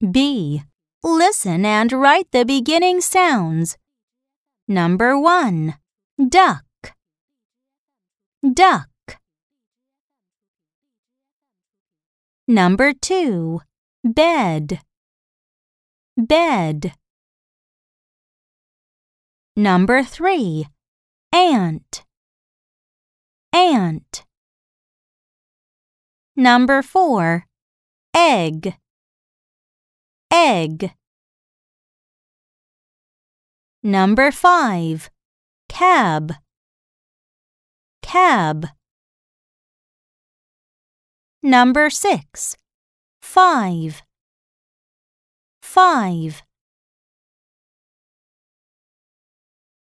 B. Listen and write the beginning sounds. Number 1. Duck. Duck. Number 2. Bed. Bed. Number 3. Ant. Ant. Number 4. Egg. Egg. Number 5. Cab. Cab. Number 6. Five. Five.